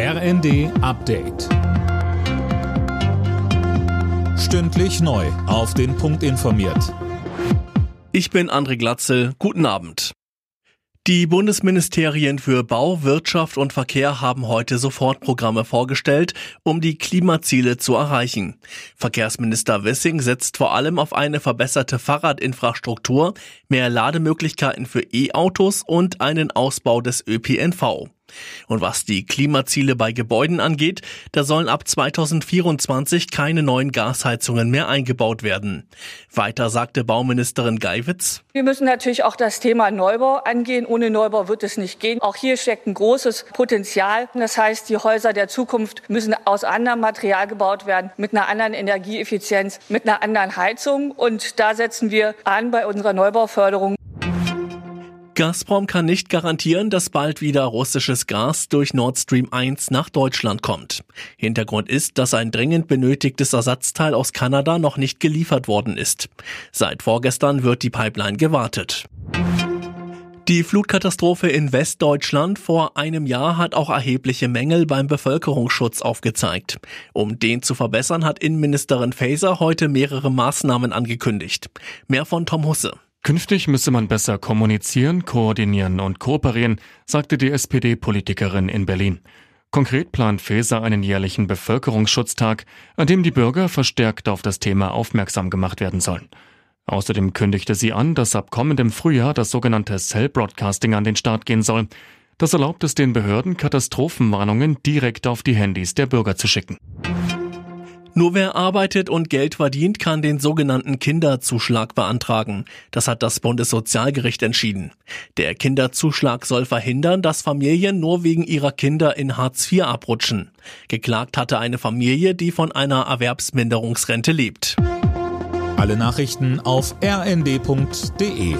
RND Update. Stündlich neu. Auf den Punkt informiert. Ich bin André Glatzel. Guten Abend. Die Bundesministerien für Bau, Wirtschaft und Verkehr haben heute Sofortprogramme vorgestellt, um die Klimaziele zu erreichen. Verkehrsminister Wissing setzt vor allem auf eine verbesserte Fahrradinfrastruktur, mehr Lademöglichkeiten für E-Autos und einen Ausbau des ÖPNV. Und was die Klimaziele bei Gebäuden angeht, da sollen ab 2024 keine neuen Gasheizungen mehr eingebaut werden. Weiter sagte Bauministerin Geiwitz. Wir müssen natürlich auch das Thema Neubau angehen. Ohne Neubau wird es nicht gehen. Auch hier steckt ein großes Potenzial. Das heißt, die Häuser der Zukunft müssen aus anderem Material gebaut werden, mit einer anderen Energieeffizienz, mit einer anderen Heizung. Und da setzen wir an bei unserer Neubauförderung. Gazprom kann nicht garantieren, dass bald wieder russisches Gas durch Nord Stream 1 nach Deutschland kommt. Hintergrund ist, dass ein dringend benötigtes Ersatzteil aus Kanada noch nicht geliefert worden ist. Seit vorgestern wird die Pipeline gewartet. Die Flutkatastrophe in Westdeutschland vor einem Jahr hat auch erhebliche Mängel beim Bevölkerungsschutz aufgezeigt. Um den zu verbessern, hat Innenministerin Faeser heute mehrere Maßnahmen angekündigt. Mehr von Tom Husse. Künftig müsse man besser kommunizieren, koordinieren und kooperieren, sagte die SPD-Politikerin in Berlin. Konkret plant Faeser einen jährlichen Bevölkerungsschutztag, an dem die Bürger verstärkt auf das Thema aufmerksam gemacht werden sollen. Außerdem kündigte sie an, dass ab kommendem Frühjahr das sogenannte Cell Broadcasting an den Start gehen soll. Das erlaubt es den Behörden, Katastrophenwarnungen direkt auf die Handys der Bürger zu schicken. Nur wer arbeitet und Geld verdient, kann den sogenannten Kinderzuschlag beantragen. Das hat das Bundessozialgericht entschieden. Der Kinderzuschlag soll verhindern, dass Familien nur wegen ihrer Kinder in Hartz IV abrutschen. Geklagt hatte eine Familie, die von einer Erwerbsminderungsrente lebt. Alle Nachrichten auf rnd.de